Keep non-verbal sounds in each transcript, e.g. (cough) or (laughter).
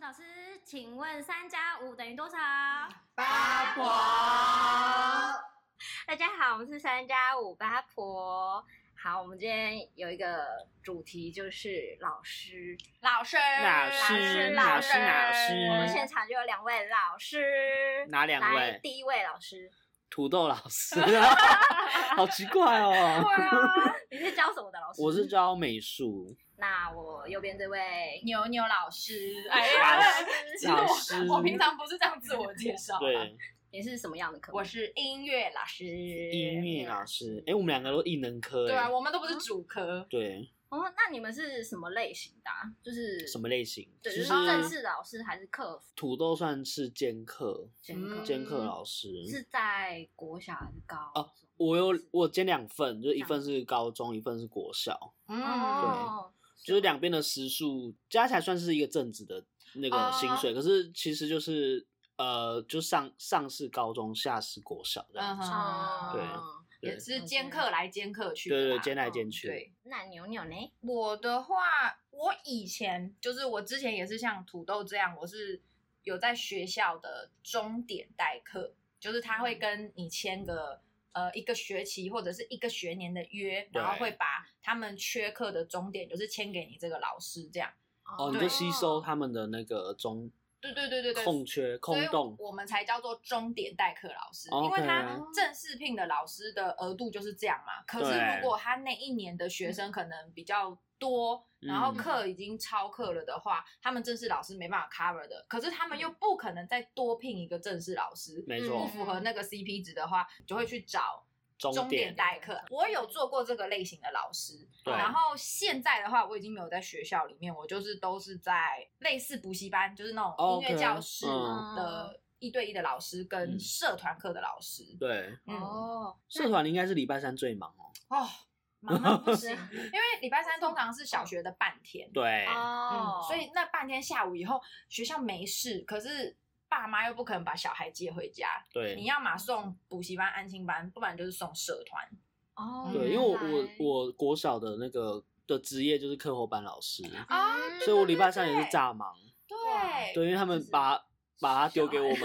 老师，请问三加五等于多少？八婆。大家好，我们是三加五八婆。好，我们今天有一个主题，就是老师，老师，老师，老师，老师。我们现场就有两位老师，哪两位？第一位老师，土豆老师，(laughs) 好奇怪哦。对啊，你是教什么的老师？我是教美术。那我右边这位牛牛老师，(laughs) 哎呀，老师，我平常不是这样自我介绍。对，你是什么样的科？我是音乐老师。音乐老师，哎，我们两个都艺能科。对啊，我们都不是主科。对。哦，那你们是什么类型的？就是什么类型？对，是正式老师还是客服？土豆算是兼课，兼课，兼课老师是在国小还是高？哦，我有我兼两份，就一份是高中，一份是国小。嗯，对。就是两边的时数加起来算是一个正职的那个薪水，可是其实就是呃，就上上是高中，下是国小这样子，对，也是兼课来兼课去，对对，兼来兼去。对，那牛牛呢？我的话，我以前就是我之前也是像土豆这样，我是有在学校的终点代课，就是他会跟你签个。呃，一个学期或者是一个学年的约，然后会把他们缺课的终点，就是签给你这个老师，这样。哦，你就吸收他们的那个中。对对对对对。空缺空洞，我们才叫做终点代课老师，因为他正式聘的老师的额度就是这样嘛。可是如果他那一年的学生可能比较多，然后课已经超课了的话，他们正式老师没办法 cover 的。可是他们又不可能再多聘一个正式老师，没错，不符合那个 CP 值的话，就会去找终点代课。我有做过这个类型的老师，然后现在的话，我已经没有在学校里面，我就是都是在类似补习班，就是那种音乐教室的一对一的老师跟社团课的老师。对，哦，社团应该是礼拜三最忙哦。哦。(laughs) 忙到不行，(laughs) 因为礼拜三通常是小学的半天，对，嗯，所以那半天下午以后学校没事，可是爸妈又不可能把小孩接回家，对，你要么送补习班、安心班，不然就是送社团。哦，对，因为我我我国小的那个的职业就是课后班老师啊，所以我礼拜三也是炸忙，对，对，因为他们把。把它丢给我们，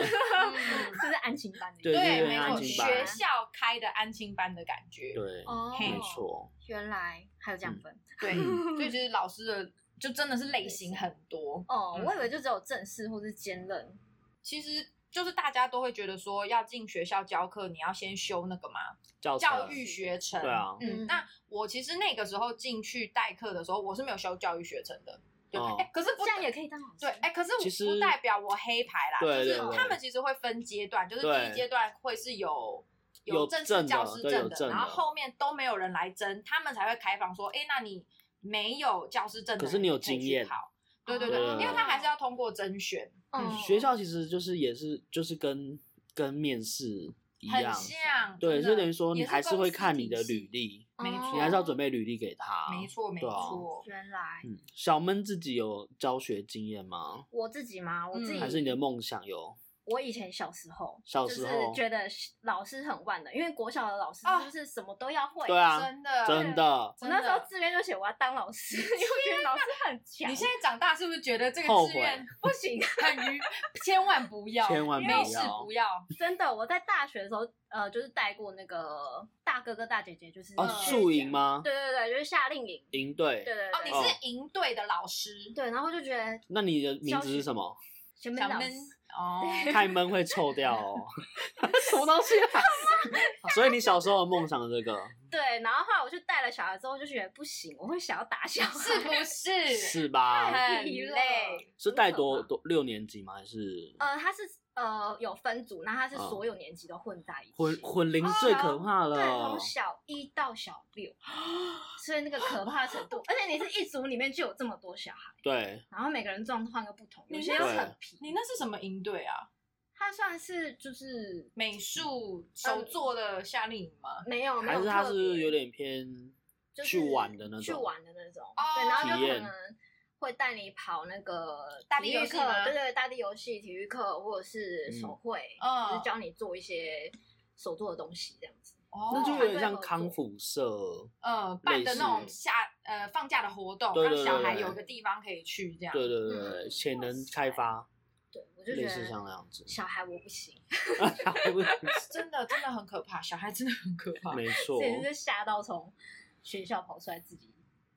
这 (laughs) 是安亲班的，对对没错，学校开的安亲班的感觉，对，没错。原来还有这样分，对，所以其实老师的就真的是类型很多。哦，我以为就只有正式或是兼任，其实就是大家都会觉得说，要进学校教课，你要先修那个嘛，教育学程。对啊，嗯，那我其实那个时候进去代课的时候，我是没有修教育学程的。哎，可是这样也可以当老师。对，哎，可是不代表我黑牌啦。就是他们其实会分阶段，就是第一阶段会是有有正式教师证的，然后后面都没有人来争，他们才会开放说，哎，那你没有教师证的，可是你有经验，好，对对对，因为他还是要通过甄选。嗯，学校其实就是也是就是跟跟面试。很像，对，就等于说你还是会看你的履历，没错，你还是要准备履历给他，没错，没错。原来，嗯，小闷自己有教学经验吗？我自己吗？我自己还是你的梦想有？我以前小时候，小时候觉得老师很万能，因为国小的老师就是什么都要会，对啊，真的，真的。我那时候志愿就写我要当老师，(laughs) 因为觉得老师很强。你现在长大是不是觉得这个志愿不行，很愚，(laughs) 千万不要，千万没事不要。(laughs) 真的，我在大学的时候，呃，就是带过那个大哥哥大姐姐，就是哦，宿营吗？对对对，就是夏令营营队。对对哦，你是营队的老师，对，然后就觉得，那你的名字是什么？小闷哦，(laughs) 太闷会臭掉哦，(laughs) 什么东西啊？(laughs) 所以你小时候的梦想这个？对，然后后来我就带了小孩之后，就觉得不行，我会想要打小孩，是不是？是吧？很累。是带多多六年级吗？还是？呃，他是呃有分组，那他是所有年级都混在一起，混混龄最可怕了。对，从小一到小六，(laughs) 所以那个可怕程度，而且你是一组里面就有这么多小孩，对，然后每个人状况又不同，有些又很皮。你那是什么营队啊？他算是就是美术手作的夏令营吗？没有，没有，还是他是有点偏去玩的那种，去玩的那种。对，然后就可能会带你跑那个大地游戏，对对，大地游戏、体育课或者是手绘，嗯就是教你做一些手做的东西这样子。哦那就有点像康复社，呃，办的那种下呃放假的活动，对对对对让小孩有个地方可以去，这样。对对对对，潜能开发，对，我就觉类似像那样子。小孩我不行，(laughs) 小孩不 (laughs) 真的真的很可怕，小孩真的很可怕。没错 (laughs) 简直是吓到从学校跑出来自己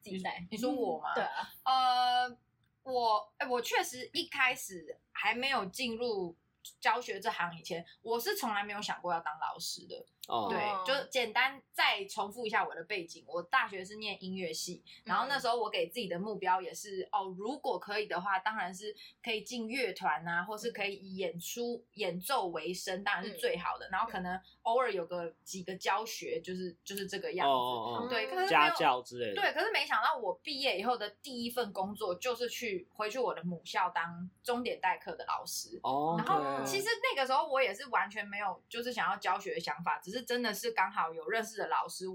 自己带。你说我吗？对啊，呃，我哎、我确实一开始还没有进入教学这行以前，我是从来没有想过要当老师的。哦，对哦，就简单再重复一下我的背景。我大学是念音乐系，然后那时候我给自己的目标也是哦，如果可以的话，当然是可以进乐团啊，或是可以以演出演奏为生，当然是最好的。然后可能偶尔有个几个教学，就是就是这个样子。哦哦哦，对，可是家教之类的。对，可是没想到我毕业以后的第一份工作就是去回去我的母校当钟点代课的老师。哦，然后其实那个时候我也是完全没有就是想要教学的想法，只是真的是刚好有认识的老师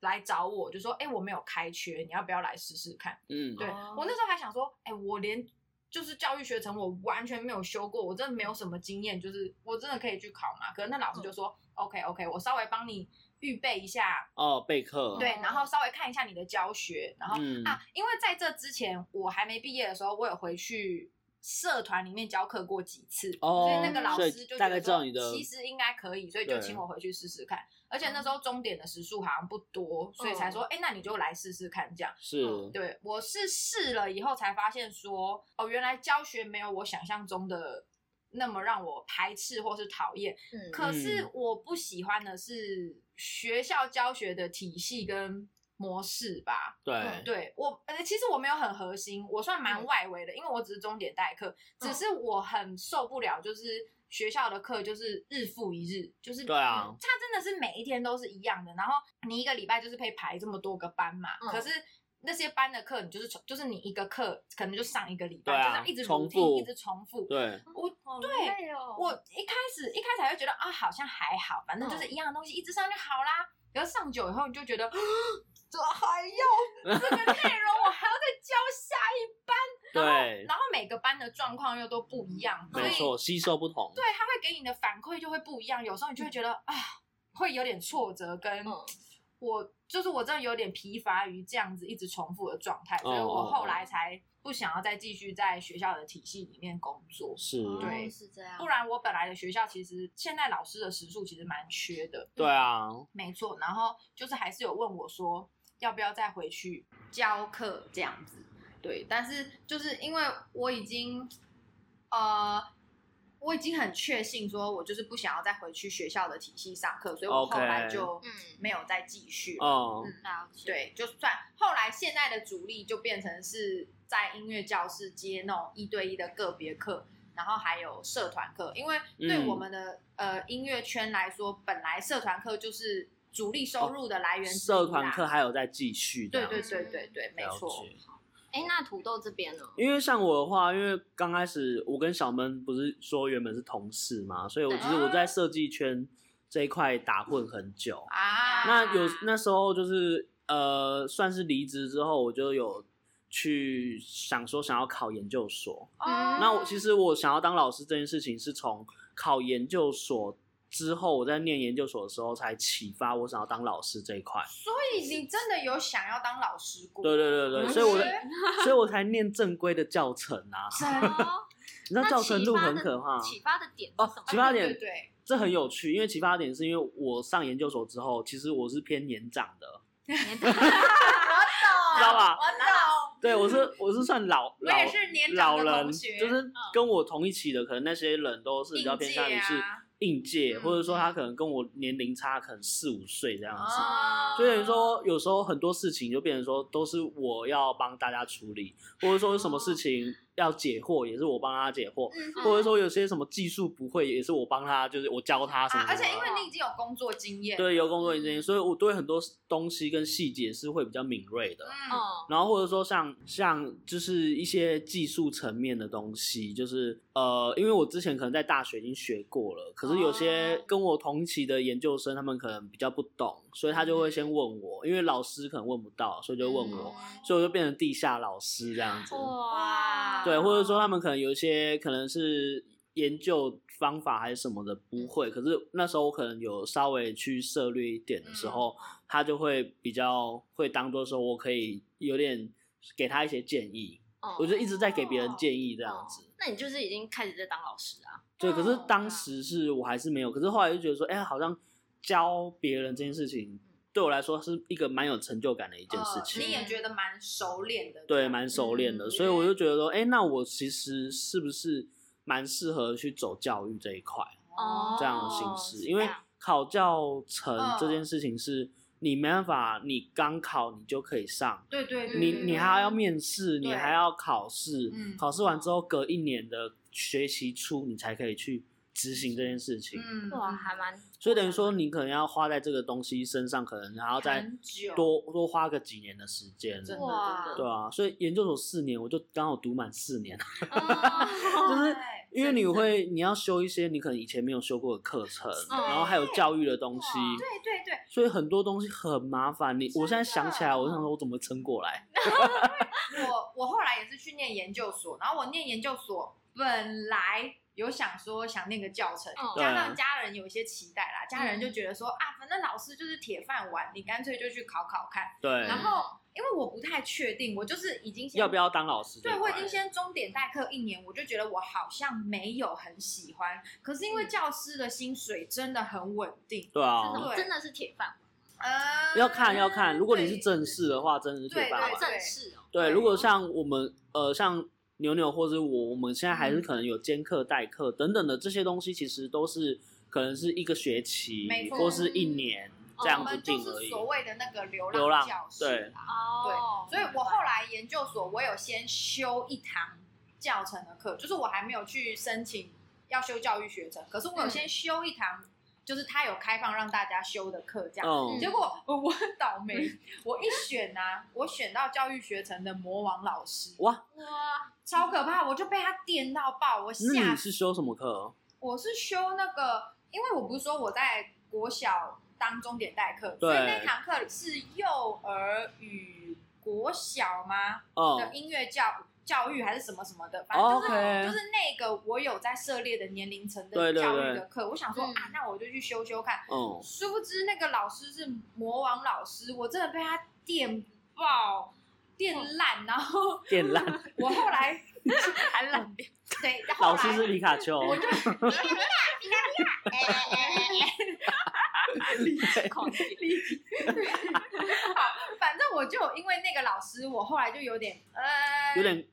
来找我，就说：“哎，我没有开缺，你要不要来试试看？”嗯，对哦我那时候还想说：“哎，我连就是教育学程我完全没有修过，我真的没有什么经验，就是我真的可以去考嘛？”可是那老师就说：“OK OK，我稍微帮你预备一下。”哦，备课，对，然后稍微看一下你的教学，然后、嗯啊，因为在这之前我还没毕业的时候，我有回去社团里面教课过几次，哦所以那个老师就觉大概得说知道你的其实应该可以，所以就对请我回去试试看。而且那时候终点的时数好像不多，所以才说，嗯哎、那你就来试试看这样。是，嗯对，我是试了以后才发现说，哦，原来教学没有我想象中的那么让我排斥或是讨厌。嗯可是我不喜欢的是学校教学的体系跟模式吧。对嗯对我，呃，其实我没有很核心，我算蛮外围的，因为我只是钟点代课，只是我很受不了，就是学校的课就是日复一日，就是对啊嗯它真的是每一天都是一样的，然后你一个礼拜就是可以排这么多个班嘛，嗯可是。那些班的课，你就是从，就是你一个课可能就上一个礼拜，就这样一直重复一直重复。对，我好对哦我一开始一开始还会觉得啊，好像还好，反正就是一样的东西，一直上就好啦。可是上久以后，你就觉得，(gasps) 这还要 (laughs) 这个内容，我还要再教下一班。然后对然后每个班的状况又都不一样，所以没错，吸收不同，对，他会给你的反馈就会不一样。有时候你就会觉得啊，会有点挫折，跟嗯我就是我真的有点疲乏于这样子一直重复的状态，所以哦我后来才不想要再继续在学校的体系里面工作。是，哦对是这样，不然我本来的学校其实现在老师的时数其实蛮缺的，对啊，没错。然后就是还是有问我说要不要再回去教课这样子，对。但是就是因为我已经呃我已经很确信说我就是不想要再回去学校的体系上课，所以我后来就嗯。没有再继续嗯对，就算后来现在的主力就变成是在音乐教室接那种一对一的个别课，然后还有社团课，因为对嗯。我们的、呃音乐圈来说，本来社团课就是主力收入的来源社团课还有在继续，对对对对对，没错。哎，那土豆这边呢？因为像我的话，因为刚开始我跟小闷不是说原本是同事嘛，所以我对其实我在设计圈这一块打混很久。啊，那有那时候就是呃，算是离职之后，我就有去想说想要考研究所。哦那我其实我想要当老师这件事情，是从考研究所之后，我在念研究所的时候才启发我想要当老师这一块。所以你真的有想要当老师过？对对对所以我是 (laughs) 所以我才念正规的教程啊。哦，你知道教程路启发的很可怕。启发的点哦什么？启发点对这很有趣，因为启发点是因为我上研究所之后，其实我是偏年长的，(laughs) 年我懂，知道吧我懂。对我是我是算老我老也是年老人，就是跟我同一起的，可能那些人都是比较偏向于是应届或者说他可能跟我年龄差可能四五岁这样子。哦所以等于说，有时候很多事情就变成说，都是我要帮大家处理，或者说有什么事情要解惑，也是我帮他解惑，嗯或者说有些什么技术不会，也是我帮他，就是我教他什么啊，而且因为你已经有工作经验，对有工作经验，所以我对很多东西跟细节是会比较敏锐的。嗯，嗯，然后或者说像像就是一些技术层面的东西，就是呃，因为我之前可能在大学已经学过了，可是有些哦。跟我同期的研究生，他们可能比较不懂，所以他就会先问我，因为老师可能问不到，所以就问我，嗯。所以我就变成地下老师这样子。哇，对，或者说他们可能有一些可能是研究方法还是什么的不会，嗯、可是那时候我可能有稍微去涉略一点的时候，嗯、他就会比较会当做说我可以有点给他一些建议，哦、我就一直在给别人建议这样子。哦哦、那你就是已经开始在当老师啊？对，可是当时是我还是没有，可是后来就觉得说，哎、欸，好像教别人这件事情。对我来说是一个蛮有成就感的一件事情，呃、你也觉得蛮熟练的，对，蛮熟练的，嗯、所以我就觉得说，哎，那我其实是不是蛮适合去走教育这一块，哦，这样的形式，因为考教程这件事情是你没办法，你刚考你就可以上，对对对，你你还要面试，你还要考试，嗯、考试完之后隔一年的学习初你才可以去。执行这件事情，嗯，哇，还蛮，所以等于说你可能要花在这个东西身上，可能还要再多多花个几年的时间，哇，对啊，所以研究所四年，我就刚好读满四年，(laughs) 就是因为你会你要修一些你可能以前没有修过的课程，然后还有教育的东西，对对对，所以很多东西很麻烦。你我现在想起来，我就想说我怎么撑过来？(laughs) 我我后来也是去念研究所，然后我念研究所本来。有想说想念个教程，加上家人有一些期待啦，家人就觉得说啊，反正老师就是铁饭碗，你干脆就去考考看。对。然后因为我不太确定，我就是已经先要不要当老师？对，我已经先钟点代课一年，我就觉得我好像没有很喜欢。可是因为教师的薪水真的很稳定，对啊，真的是铁饭碗。呃，要看要看，如果你是正式的话，真的是铁饭碗。正式哦。对，如果像我们呃像。牛牛或者我，我们现在还是可能有兼课、代课等等的这些东西，其实都是可能是一个学期或是一年这样子定而已。所谓的那个流浪教师，对，哦对，所以我后来研究所，我有先修一堂教程的课，就是我还没有去申请要修教育学程，可是我有先修一堂。就是他有开放让大家修的课，这样。Oh. 结果我很倒霉，我一选啊，我选到教育学程的魔王老师。哇哇，超可怕！我就被他电到爆，我吓。那你是修什么课？我是修那个，因为我不是说我在国小当钟点代课，所以那堂课是幼儿与国小吗？Oh. 的音乐教。教育还是什么什么的，反正就是 Okay. 就是那个我有在涉猎的年龄层的教育的课，对对对，我想说、嗯、啊，那我就去修修看。嗯，殊不知那个老师是魔王老师，我真的被他电爆、电烂，然后电烂。(laughs) 我后来还烂掉。对，老师是皮卡丘。我就 (laughs) 皮卡皮卡 (laughs) 皮卡。(laughs) 好，反正我就因为那个老师，我后来就有点呃，有点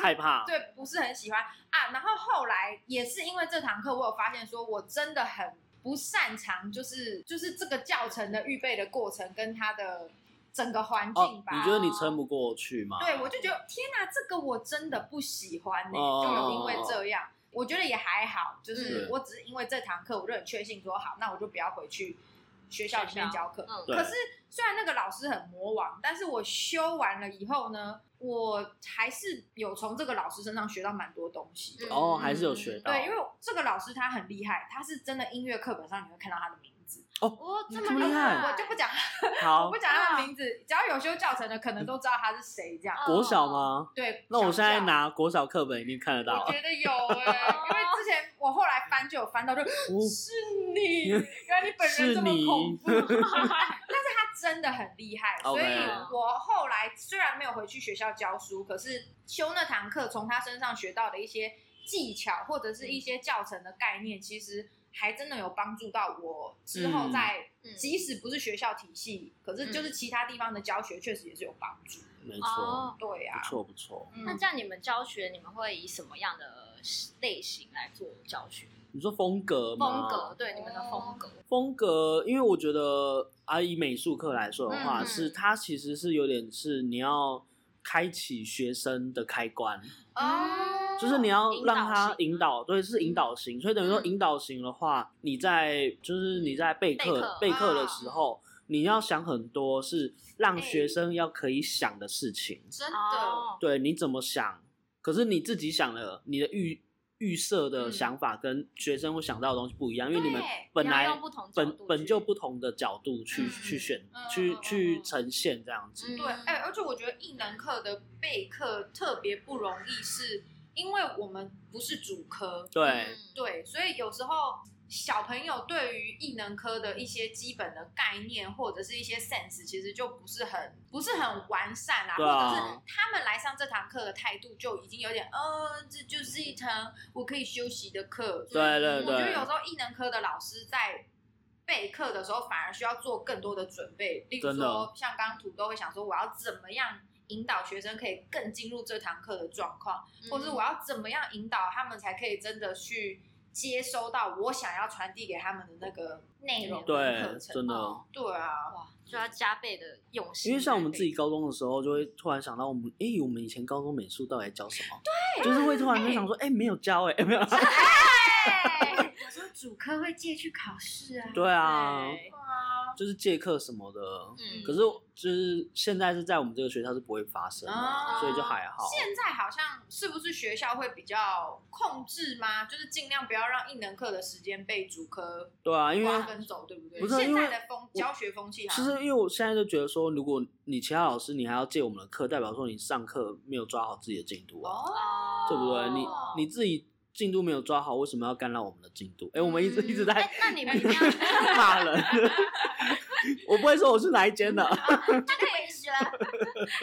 害怕，对，不是很喜欢啊。然后后来也是因为这堂课，我有发现说我真的很不擅长，就是就是这个教程的预备的过程跟他的。整个环境吧，你觉得你撑不过去吗？对，我就觉得天哪，这个我真的不喜欢呢。就有因为这样，我觉得也还好，就是我只是因为这堂课，我就很确信说好，那我就不要回去学校里面教课。可是虽然那个老师很魔王，但是我修完了以后呢，我还是有从这个老师身上学到蛮多东西。哦，还是有学到。对，因为这个老师他很厉害，他是真的音乐课本上你会看到他的名。哦，这么厉害，我就不讲，好，(laughs) 我不讲他的名字，只要有修教程的，可能都知道他是谁。这样，国小吗？对，那我现在拿国小课本一定看得到。我觉得有哎，(laughs) 因为之前我后来翻就有翻到，就 (gasps) 是你，原来你本人这么恐怖。(laughs) 但是他真的很厉害，所以我后来虽然没有回去学校教书，可是修那堂课，从他身上学到的一些技巧或者是一些教程的概念，其实。还真的有帮助到我之后在，即使不是学校体系，可是就是其他地方的教学，确实也是有帮助。没错，对呀，不错不错。那这样你们教学，你们会以什么样的类型来做教学？你说风格吗？风格，对，你们的风格。风格，因为我觉得啊，以美术课来说的话，是它其实是有点是你要开启学生的开关。哦，就是你要让他引导，对，是引导型，所以等于说引导型的话，你在就是你在备课备课的时候，你要想很多是让学生要可以想的事情，真的，对，你怎么想？可是你自己想了，你的预预设的想法跟学生会想到的东西不一样，因为你们本来本本就不同的角度去去选去去呈现这样子，对，哎，而且我觉得艺能课的备课特别不容易，是因为我们不是主科，对，嗯对，所以有时候小朋友对于艺能科的一些基本的概念或者是一些 sense，其实就不是很不是很完善啊或者是他们来上这堂课的态度就已经有点，呃，这就是一堂我可以休息的课。对对对我觉得有时候艺能科的老师在备课的时候，反而需要做更多的准备，例如说像刚刚土豆会想说，我要怎么样引导学生可以更进入这堂课的状况。或是我要怎么样引导他们，才可以真的去接收到我想要传递给他们的那个内容跟对课程。真的哦对啊，哇，就要加倍的用心。因为像我们自己高中的时候，就会突然想到，我们哎，我们以前高中美术到底在教什么？对，就是会突然就想说，哎，没有教哎，没有。教，(laughs) 有时候主科会借去考试啊。对啊，对对啊，就是借课什么的。嗯可是就是现在是在我们这个学校是不会发生的，哦所以就还好。现在好像是不是学校会比较控制吗？就是尽量不要让一能课的时间被主科对啊，因为瓜分走，对不对？不是现在的风教学风气好，其实因为我现在就觉得说，如果你其他老师你还要借我们的课，代表说你上课没有抓好自己的进度啊，哦，对不对？你你自己进度没有抓好，为什么要干扰我们的进度？哎，我们一直一直在哎，那你们一定要 (laughs) 骂人。(laughs) 我不会说我是哪一间的，就可以学，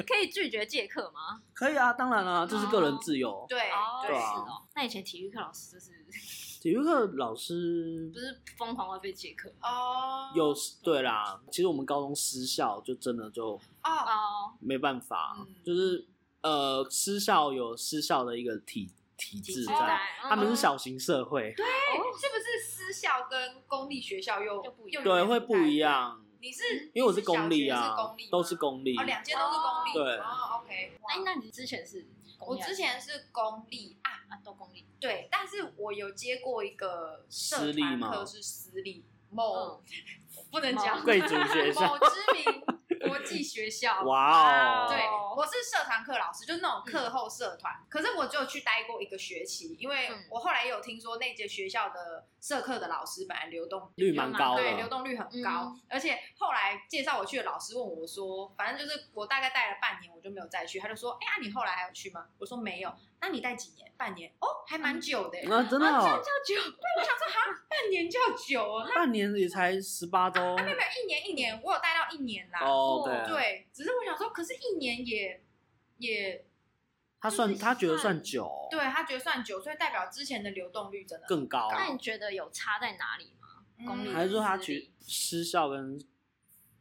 可以拒绝借课吗？可以啊，当然了，这是个人自由。对哦，对啊是哦。那以前体育课老师就是 (laughs) 体育课老师不是疯狂会被借课哦，有对啦，其实我们高中私校就真的就哦，哦，没办法，嗯就是呃，私校有私校的一个体体制在，在他们是小型社会，对，是不是私校跟公立学校又又不一样对，会不一样，你是因为我是公立啊公立，都是公立哦，，两间都是公立，对哦，OK，哇哎，那你之前是我之前是公立啊，啊都公立，对，但是我有接过一个社私立吗团课是私立，某嗯，不能讲贵族学校某知名 (laughs) 国际学校，哇哦，对，我是社团课老师，就是那种课后社团。可是我只有去待过一个学期，因为嗯我后来也有听说那节学校的社课的老师本来流动率蛮高对，流，动率很高。嗯而且后来介绍我去的老师问我说，反正就是我大概待了半年，我就没有再去。他就说，哎呀，你后来还有去吗？我说没有。那你待几年？半年？哦，还蛮久的。啊，真的啊，这样哦，叫久？(laughs) 对，我想说哈，半年叫久哦。那半年也才十八周，啊，没有没有，一年一年，我有待到一年啦。哦，OK，对，只是我想说，可是一年也也，他算就是他觉得算算久，对他觉得算久，所以代表之前的流动率真的更高，那你觉得有差在哪里吗？公立嗯还是说他去私校跟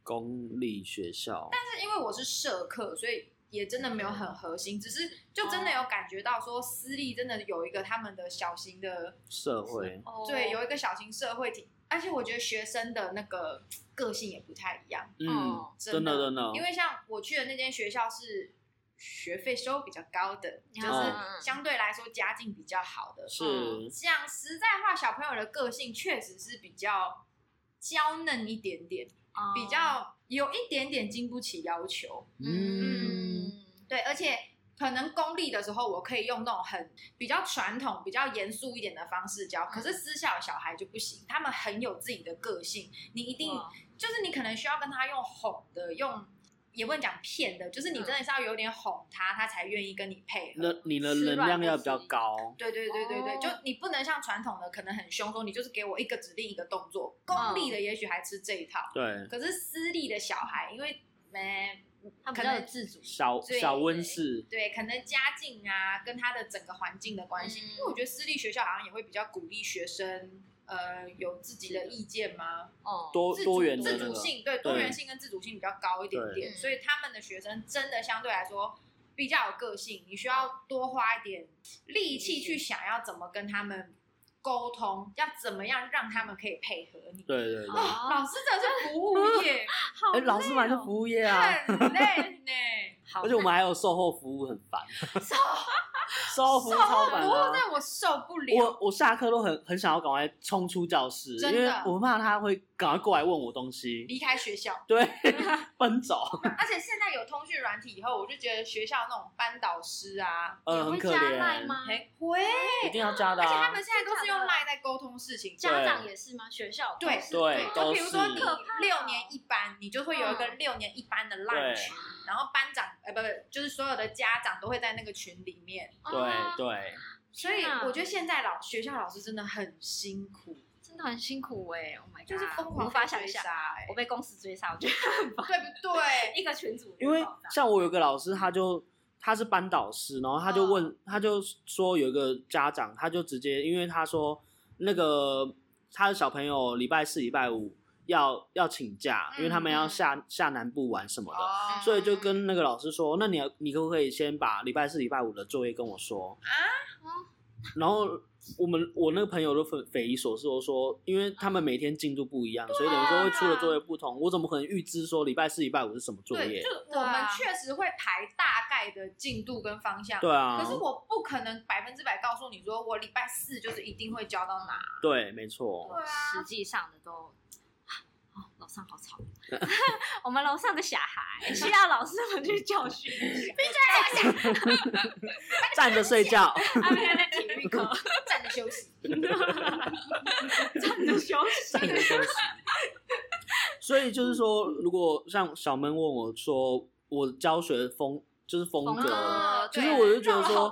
公立学校？但是因为我是社课，所以也真的没有很核心，只是就真的有感觉到说私立真的有一个他们的小型的，社会哦对，有一个小型社会体，而且我觉得学生的那个个性也不太一样，嗯，哦真的真的，因为像我去的那间学校是学费收比较高的，就是嗯相对来说家境比较好的。是讲实在话，小朋友的个性确实是比较娇嫩一点点，哦比较有一点点经不起要求。嗯，嗯对，而且可能公立的时候，我可以用那种很比较传统、比较严肃一点的方式教，可是私校的小孩就不行，他们很有自己的个性，你一定哇就是你可能需要跟他用哄的，用也不能讲骗的，就是你真的是要有点哄他，他才愿意跟你配合。那你的能量要比较高，对对对对对，哦就你不能像传统的可能很凶，说你就是给我一个指令一个动作。公立的也许还吃这一套，对，可是私立的小孩，因为呃他比较有自主，对小小温室，对，可能家境啊，跟他的整个环境的关系，嗯因为我觉得私立学校好像也会比较鼓励学生，呃，有自己的意见吗？哦，多多元的自那个，主性，对，多元性跟自主性比较高一点点，所以他们的学生真的相对来说比较有个性，你需要多花一点力气去想要怎么跟他们沟通，要怎么样让他们可以配合你。对对对，哦，老师真的是服务业，(laughs) 好哎，老师本来就服务业啊，很累呢。(laughs) 而且我们还有售后服务很烦，(laughs) 售后服务超烦不过的。那我受不了。我我下课都很很想要赶快冲出教室，真的因为我怕他会赶快过来问我东西，离开学校，对，(laughs) 奔走，而且现在有通讯软体以后，我就觉得学校那种班导师啊，呃，也很可会加赖，吗？会，一定要加的啊而且他们，现在都是用赖在沟通事情。家长也是吗？学校对对就比如说你六年一班，你就会有一个六年一班的 lunch，然后班长呃不不，就是所有的家长都会在那个群里面。对哦对，所以我觉得现在老学校老师真的很辛苦，真的很辛苦哎，Oh my god，就是疯狂无法想象，哎，我被公司追杀，我觉得很烦，对不对？(laughs) 一个群主，因为像我有个老师，他就他是班导师，然后他就问，嗯他就说有一个家长，他就直接，因为他说那个他的小朋友礼拜四、礼拜五要要请假，因为他们要下下南部玩什么的，哦所以就跟那个老师说，那你要你可不可以先把礼拜四、礼拜五的作业跟我说啊？然后我们我那个朋友都匪匪夷所思，我说，因为他们每天进度不一样，所以等于说会出的作业不同，我怎么可能预知说礼拜四、礼拜五是什么作对，业就？我们确实会排大概的进度跟方向，对啊，可是我不可能百分之百告诉你说，我礼拜四就是一定会交到哪。对，没错。对啊实，际上的都，哦，楼上好吵，(laughs) 我们楼上的小孩需要老师们去教训一下。站着睡觉，他们在在体育课站着休息。站着休息，站着休息。所以就是说，如果像小闷问我说，我教学风就是风格，其实我就觉得说。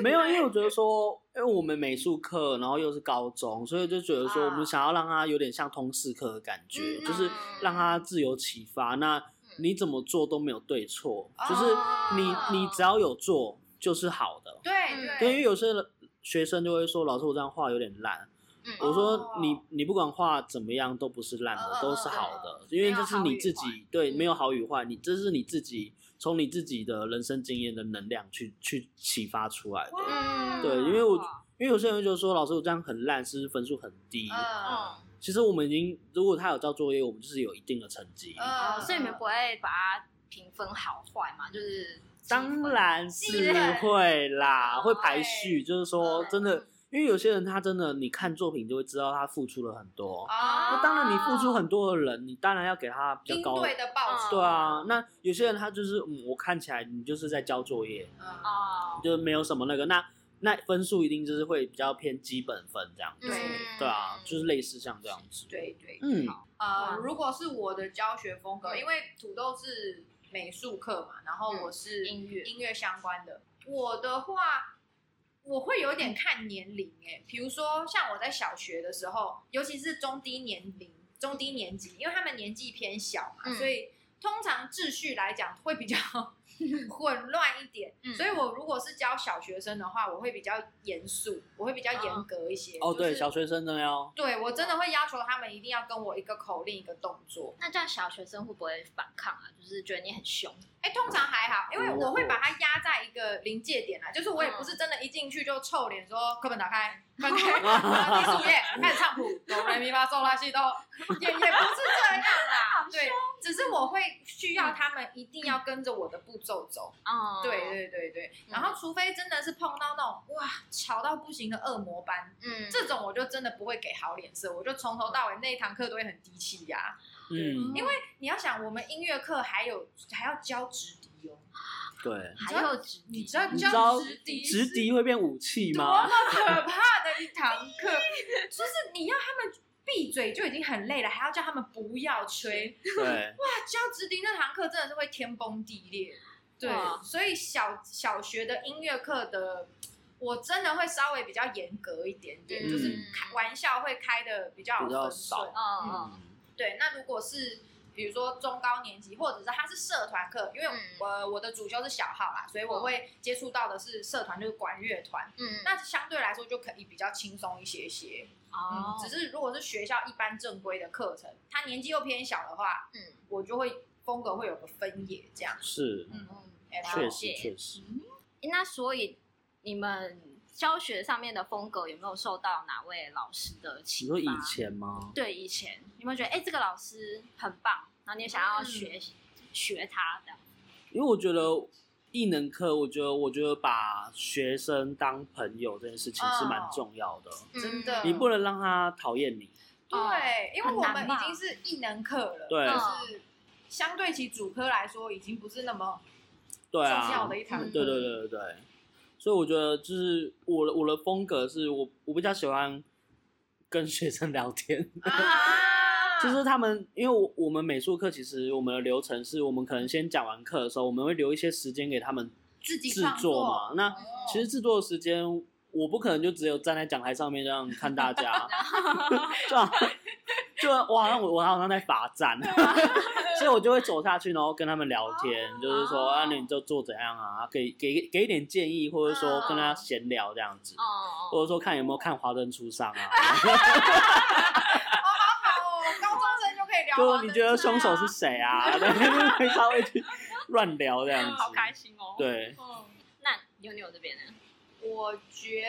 没有，因为我觉得说，因为我们美术课，然后又是高中，所以就觉得说，啊我们想要让他有点像通识课的感觉，嗯就是让他自由启发。那你怎么做都没有对错，哦就是你你只要有做就是好的。对。嗯对，因为，有些人学生就会说，老师我这样画有点烂。嗯。我说哦。你你不管画怎么样都不是烂的，嗯都是好的，因为这是你自己对，嗯没有好与坏，你这是你自己从你自己的人生经验的能量去去启发出来的。哇对，因为我因为有些人就说老师我这样很烂，是不是分数很低？其实我们已经，如果他有交作业，我们就是有一定的成绩。所以你们不会把它评分好坏嘛？就是当然是会啦，哦会排序，就是说嗯真的，因为有些人他真的，你看作品就会知道他付出了很多。啊那啊当然，你付出很多的人，你当然要给他比较高的。对的报酬。对啊，那有些人他就是，嗯，我看起来你就是在交作业，嗯，哦，就是没有什么那个，那那分数一定就是会比较偏基本分这样子。对对啊，就是类似像这样子。对对。嗯，呃，如果是我的教学风格，因为土豆是美术课嘛，然后我是音乐音乐相关的，我的话。我会有点看年龄诶，比如说像我在小学的时候，尤其是中低年龄、中低年级，因为他们年纪偏小嘛，嗯所以通常秩序来讲会比较 (laughs) 混乱一点。嗯所以我如果是教小学生的话，我会比较严肃，我会比较严格一些。哦，对，就是小学生的要。对我真的会要求他们一定要跟我一个口令一个动作。那这样小学生会不会反抗啊？就是觉得你很凶？哎，通常还好，因为我会把它压在一个临界点啦，就是我也不是真的一进去就臭脸说课本打开，(laughs) 翻开，呃第十五页 (laughs) 开始唱谱，哆来咪发嗦拉西哆，(laughs) 也也不是这样啦，对，只是我会需要他们一定要跟着我的步骤走，哦，对对对对，然后除非真的是碰到那种哇吵到不行的恶魔班，嗯，这种我就真的不会给好脸色，我就从头到尾那一堂课都会很低气压。嗯，因为你要想，我们音乐课还有还要教直笛哦，对。还有直你知道你知道教直笛直笛会变武器多吗么？可怕的一堂课，就是你要他们闭嘴就已经很累了，还要叫他们不要吹。对，哇，教直笛那堂课真的是会天崩地裂。对哇，所以小小学的音乐课的，我真的会稍微比较严格一点点，嗯就是开玩笑会开的比较有比较分少寸。嗯嗯对，那如果是比如说中高年级，或者是他是社团课，因为嗯我、我的主修是小号啦，所以我会接触到的是社团，就是管乐团。嗯，那相对来说就可以比较轻松一些些。哦嗯，，只是如果是学校一般正规的课程，他年纪又偏小的话，嗯我就会风格会有个分野这样。是，嗯嗯，哎确实确实。诶那所以你们教学上面的风格有没有受到哪位老师的启发？你说以前吗？对以前有没有觉得哎、这个老师很棒，然后你也想要嗯学、学他的？因为我觉得艺能课，我觉得我觉得把学生当朋友这件事情是蛮重要的。真的你不能让他讨厌你。对，因为我们已经是艺能课了，对就是相对起主科来说，已经不是那么对重要啊，的一堂课。对对对对对，所以我觉得就是我的我的风格是我我比较喜欢跟学生聊天，啊，(laughs) 就是他们，因为我我们美术课其实我们的流程是我们可能先讲完课的时候，我们会留一些时间给他们自己制作嘛。那哦。其实制作的时间，我不可能就只有站在讲台上面这样看大家，(laughs) 就我好像我我好像在罚站，(laughs) 所以我就会走下去，然后跟他们聊天，哦就是说啊，你就做怎样啊，给给给一点建议，或者说跟他闲聊这样子，哦，或者说看有没有看《华灯初上》啊。好哦，高中生就可以聊你觉得凶手是谁啊？(laughs) 他，(laughs) 会稍微去乱聊这样子。好开心哦。，对，嗯，那妞妞这边呢？我觉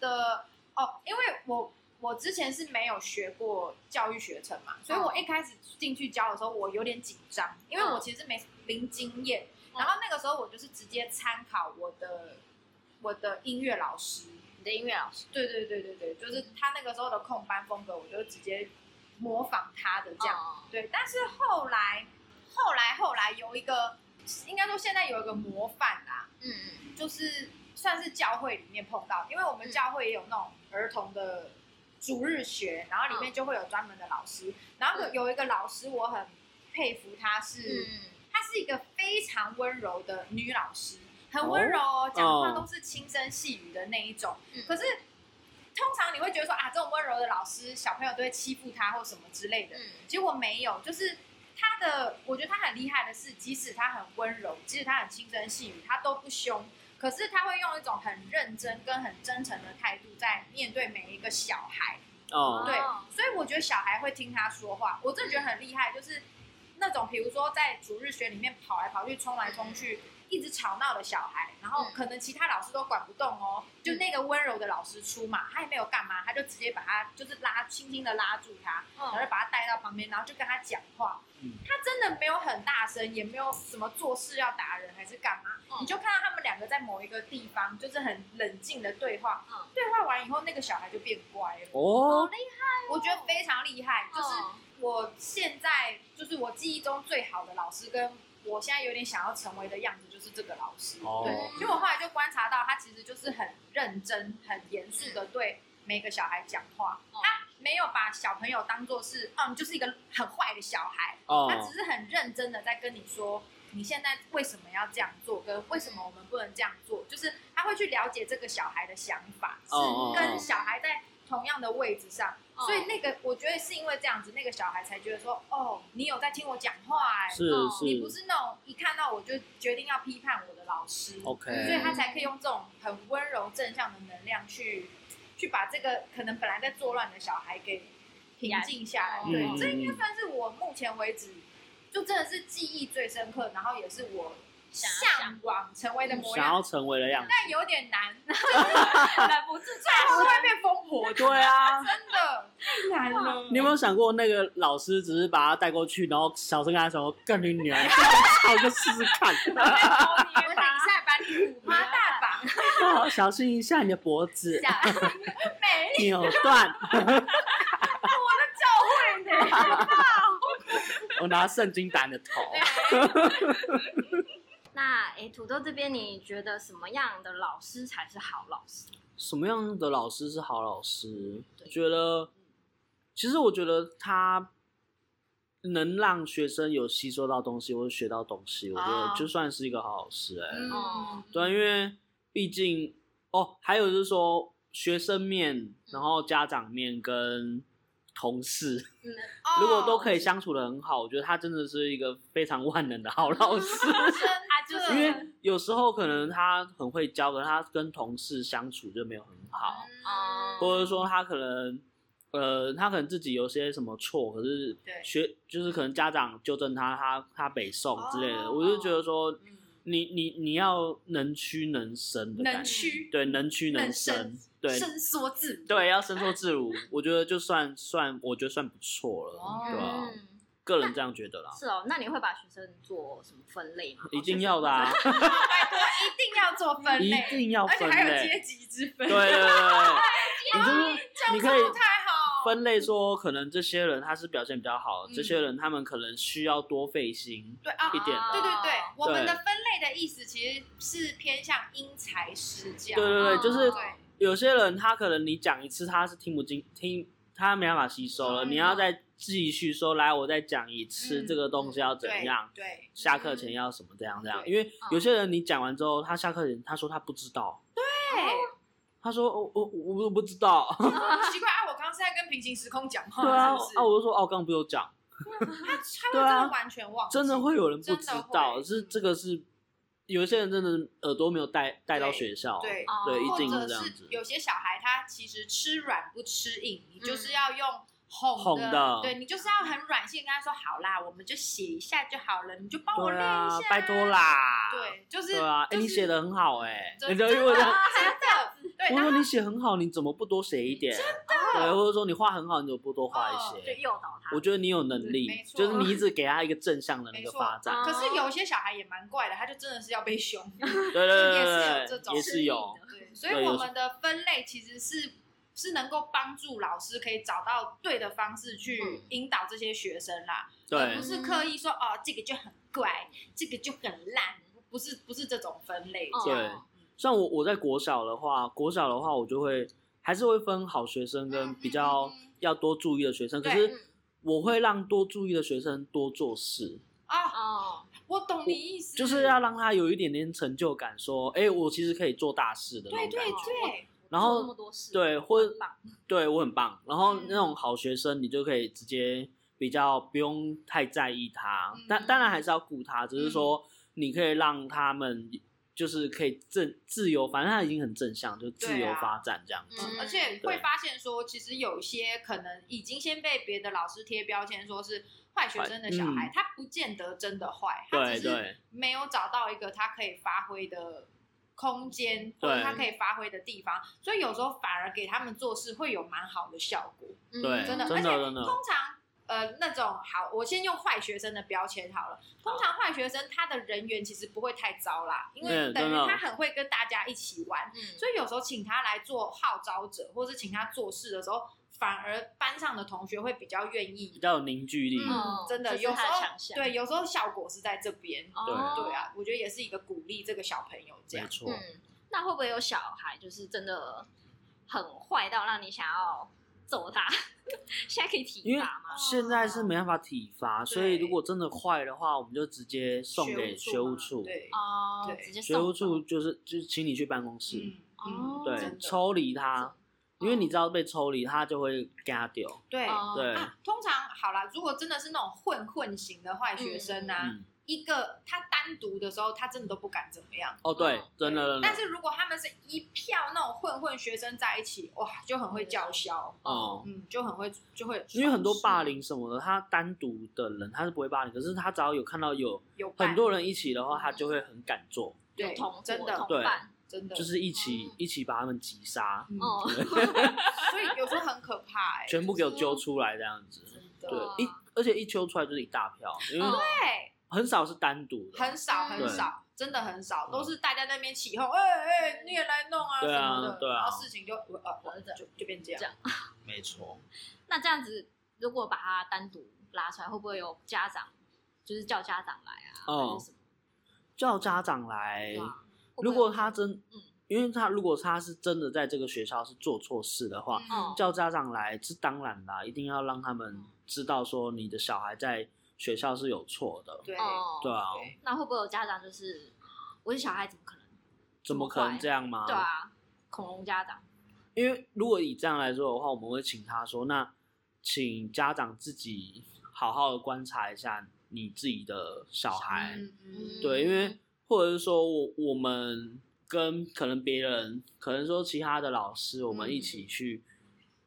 得哦，因为我我之前是没有学过教育学程嘛，所以我一开始进去教的时候，我有点紧张，因为我其实没零经验。然后那个时候我就是直接参考我的我的音乐老师，你的音乐老师对对对对对，就是他那个时候的控班风格，我就直接模仿他的这样。哦对，但是后来后来后来有一个，应该说现在有一个模范啦，嗯嗯就是算是教会里面碰到，因为我们教会也有那种儿童的主日学，然后里面就会有专门的老师，然后有有一个老师我很佩服，她是。嗯她是一个非常温柔的女老师，很温柔哦，讲话都是轻声细语的那一种。嗯可是通常你会觉得说啊，这种温柔的老师，小朋友都会欺负她或什么之类的。嗯结果没有，就是她的，我觉得她很厉害的是，即使她很温柔，即使她很轻声细语，她都不凶，可是他会用一种很认真跟很真诚的态度在面对每一个小孩。哦，对哦，所以我觉得小孩会听他说话，我真的觉得很厉害，就是那种比如说在主日学里面跑来跑去、冲来冲去，一直吵闹的小孩，然后可能其他老师都管不动哦，就那个温柔的老师出马，他也没有干嘛，他就直接把他就是拉，轻轻的拉住他，然后就把他带到旁边，然后就跟他讲话。嗯。他真的没有很大声，也没有什么做事要打人还是干嘛，嗯。你就看到他们两个在某一个地方，就是很冷静的对话。嗯。对话完以后，那个小孩就变乖了。哦，好厉害我觉得非常厉害，就是嗯。我现在就是我记忆中最好的老师，跟我现在有点想要成为的样子，就是这个老师。哦对，因为我后来就观察到，他其实就是很认真、很严肃的对每个小孩讲话，哦他没有把小朋友当做是嗯，就是一个很坏的小孩，哦他只是很认真的在跟你说。你现在为什么要这样做？跟为什么我们不能这样做？就是他会去了解这个小孩的想法，哦是跟小孩在同样的位置上，哦所以那个我觉得是因为这样子，那个小孩才觉得说，哦，你有在听我讲话、哎，是哦你不是是那种一看到我就决定要批判我的老师，OK，所以他才可以用这种很温柔正向的能量去去把这个可能本来在作乱的小孩给平静下来。嗯对，嗯这应该算是我目前为止就真的是记忆最深刻，然后也是我向往成为的模想要，成为的样子。但有点难，(laughs) 忍不住最后 (laughs) 会变疯婆，对啊，真的太难了。你有没有想过，那个老师只是把他带过去，然后小声跟他说：“干你女儿，(laughs) 好就试试看，我等一下把你五花大绑哦小心一下你的脖子下，美扭断。教会呢？我拿圣经打你的头。那诶，土豆这边你觉得什么样的老师才是好老师？什么样的老师是好老师？对觉得，其实我觉得他能让学生有吸收到东西或者学到东西，我觉哦得就算是一个好老师哎、嗯，对，因为毕竟哦，还有就是说学生面，然后家长面跟同事，嗯，(laughs) 如果都可以相处的很好，我觉得他真的是一个非常万能的好老师。(laughs) 他就是因为有时候可能他很会教，可是他跟同事相处就没有很好，哦。或者说他可能呃，他可能自己有些什么错，可是学就是可能家长纠正他，他他北宋之类的，哦我就觉得说嗯。你你你要能屈能伸的感能觉，屈对，能屈能伸伸，对伸缩自如。对，要伸缩自如，我觉得就算算，我觉得算不错了，哦对吧？嗯，个人这样觉得啦，是哦。那你会把学生做什么分类吗？一定要的啊，(laughs) 拜托，一定要做分类一，定要分而且还有类，阶级之分。对对对对，(laughs) 你就是这你可以太好。分类说，可能这些人他是表现比较好，嗯这些人他们可能需要多费心对啊一，点的。对对对，我们的分类的意思其实是偏向因材施教。对对对，哦就是有些人他可能你讲一次他是听不进听他没办法吸收了，嗯你要再继续说，来，我再讲一次、嗯这个东西要怎样，对，对下课前要什么这样这样，因为有些人你讲完之后，他下课前他说他不知道，对，他说我我我我不知道，(laughs) 奇怪啊，我刚刚是在跟平行时空讲话，对啊我就说哦，我刚刚不有讲，(laughs) 他他 (laughs) 会真的完全忘记，真的会有人不知道，是这个是有一些人真的耳朵没有带带到学校，对哦对，一或定是者是这样子，有些小孩他其实吃软不吃硬，你就是嗯。要用哄哄的对你就是要很软性跟他说好啦，我们就写一下就好了，你就帮我对练一下，，啊拜托。啦，对，就是对啊，哎，就是你写的很好哎，真你就因为他真的真的，对，我说你写很好，你怎么不多写一点？对，或者说你画很好，你怎么不多画一些就些？诱导他。我觉得你有能力就是你一直给他一个正向的那个发展。可是有些小孩也蛮怪的，他就真的是要被凶，对对对 (laughs) 也是有这种也是有。对，所以我们的分类其实是是能够帮助老师可以找到对的方式去嗯。引导这些学生啦，对。而不是刻意说哦这个就很怪，这个就很烂，不是不是这种分类。对。像我我在国小的话，国小的话我就会还是会分好学生跟比较要多注意的学生，可是我会让多注意的学生多做事，哦，哦，我懂你意思，就是要让他有一点点成就感，说，哎，我其实可以做大事的那对对种感觉。对，然做那么后多事，对，或对我很棒。然后嗯。那种好学生，你就可以直接比较不用太在意他嗯，但当然还是要顾他，只是说你可以让他们就是可以正自由，反正他已经很正向，就自由发展这样子。嗯而且会发现说，其实有一些可能已经先被别的老师贴标签，说是坏学生的小孩，嗯。他不见得真的坏，他只是没有找到一个他可以发挥的空间，或者他可以发挥的地方，所以有时候反而给他们做事会有蛮好的效果。嗯对真的，真的而且通常呃那种好，我先用坏学生的标签好了。通常坏学生他的人缘其实不会太糟啦，因为等于他很会跟大家一起玩，嗯，所以有时候请他来做号召者，或是请他做事的时候，反而班上的同学会比较愿意比。较有凝聚力。嗯真的，有时候对，有时候效果是在这边。对对啊，我觉得也是一个鼓励这个小朋友这样。没错，嗯，那会不会有小孩就是真的很坏到让你想要揍他？(laughs) 现在可以体罚吗？现在是没办法体罚，所以如果真的坏的话，我们就直接送给学务处。对，哦，对直接学务处就是就是请你去办公室，嗯哦对抽离他，因为你知道被抽离，他就会给他丢。对。哦对，啊，通常好啦，如果真的是那种混混型的坏学生啊，嗯，一个他单独的时候，他真的都不敢怎么样。哦，对嗯，真的真的。但是如果他们是一票那种混混学生在一起，哇，就很会叫嚣，哦，嗯，就很会就会，因为很多霸凌什么的，他单独的人他是不会霸凌，可是他只要有看到有有很多人一起的话，他就会很敢做，对同真的对同伴，真的。就是一起嗯。一起把他们击杀，嗯。哦，(laughs) 所以有时候很可怕哎，全部给我揪出来这样子。对一而且一揪出来就是一大票，因为嗯对，很少是单独的，很少嗯很少，真的很少，嗯。都是大家在那边起哄，哎哎，你也来弄啊对啊什么的，对啊。然后事情就呃呃就就变这样。这样，(laughs) 没错。那这样子，如果把它单独拉出来，会不会有家长就是叫家长来啊？哦。还是什么？叫家长来如果他真嗯，因为他如果他是真的在这个学校是做错事的话，嗯。叫家长来是当然啦，一定要让他们知道说你的小孩在学校是有错的，对哦，对啊，对。那会不会有家长就是我的小孩怎么可能？怎么可能这样吗？对啊，恐龙家长，因为如果以这样来说的话，我们会请他说，那请家长自己好好的观察一下你自己的小孩，嗯嗯。对，因为或者是说我我们跟可能别人，可能说其他的老师，我们一起去，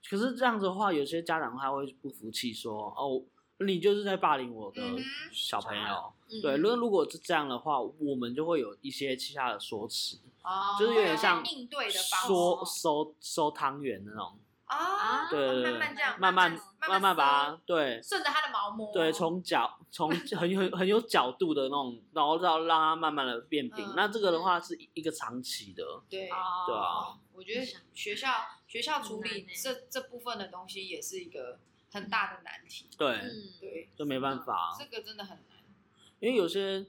可是这样子的话，有些家长他会不服气，说哦，你就是在霸凌我的小朋友。嗯对，如果如果是这样的话，我们就会有一些其他的说辞，哦就是有点像应对的方式。说收收汤圆那种，啊，对对对慢慢这样，慢慢慢慢慢把它对顺着它的毛摸，对从角从很很很有角度的那种，然后让让它慢慢的变平。嗯那这个的话是一个长期的，对哦，对啊我觉得学校学校处理这这部分的东西也是一个很大的难题，对，嗯，对，就没办法，这个真的很难。因为有些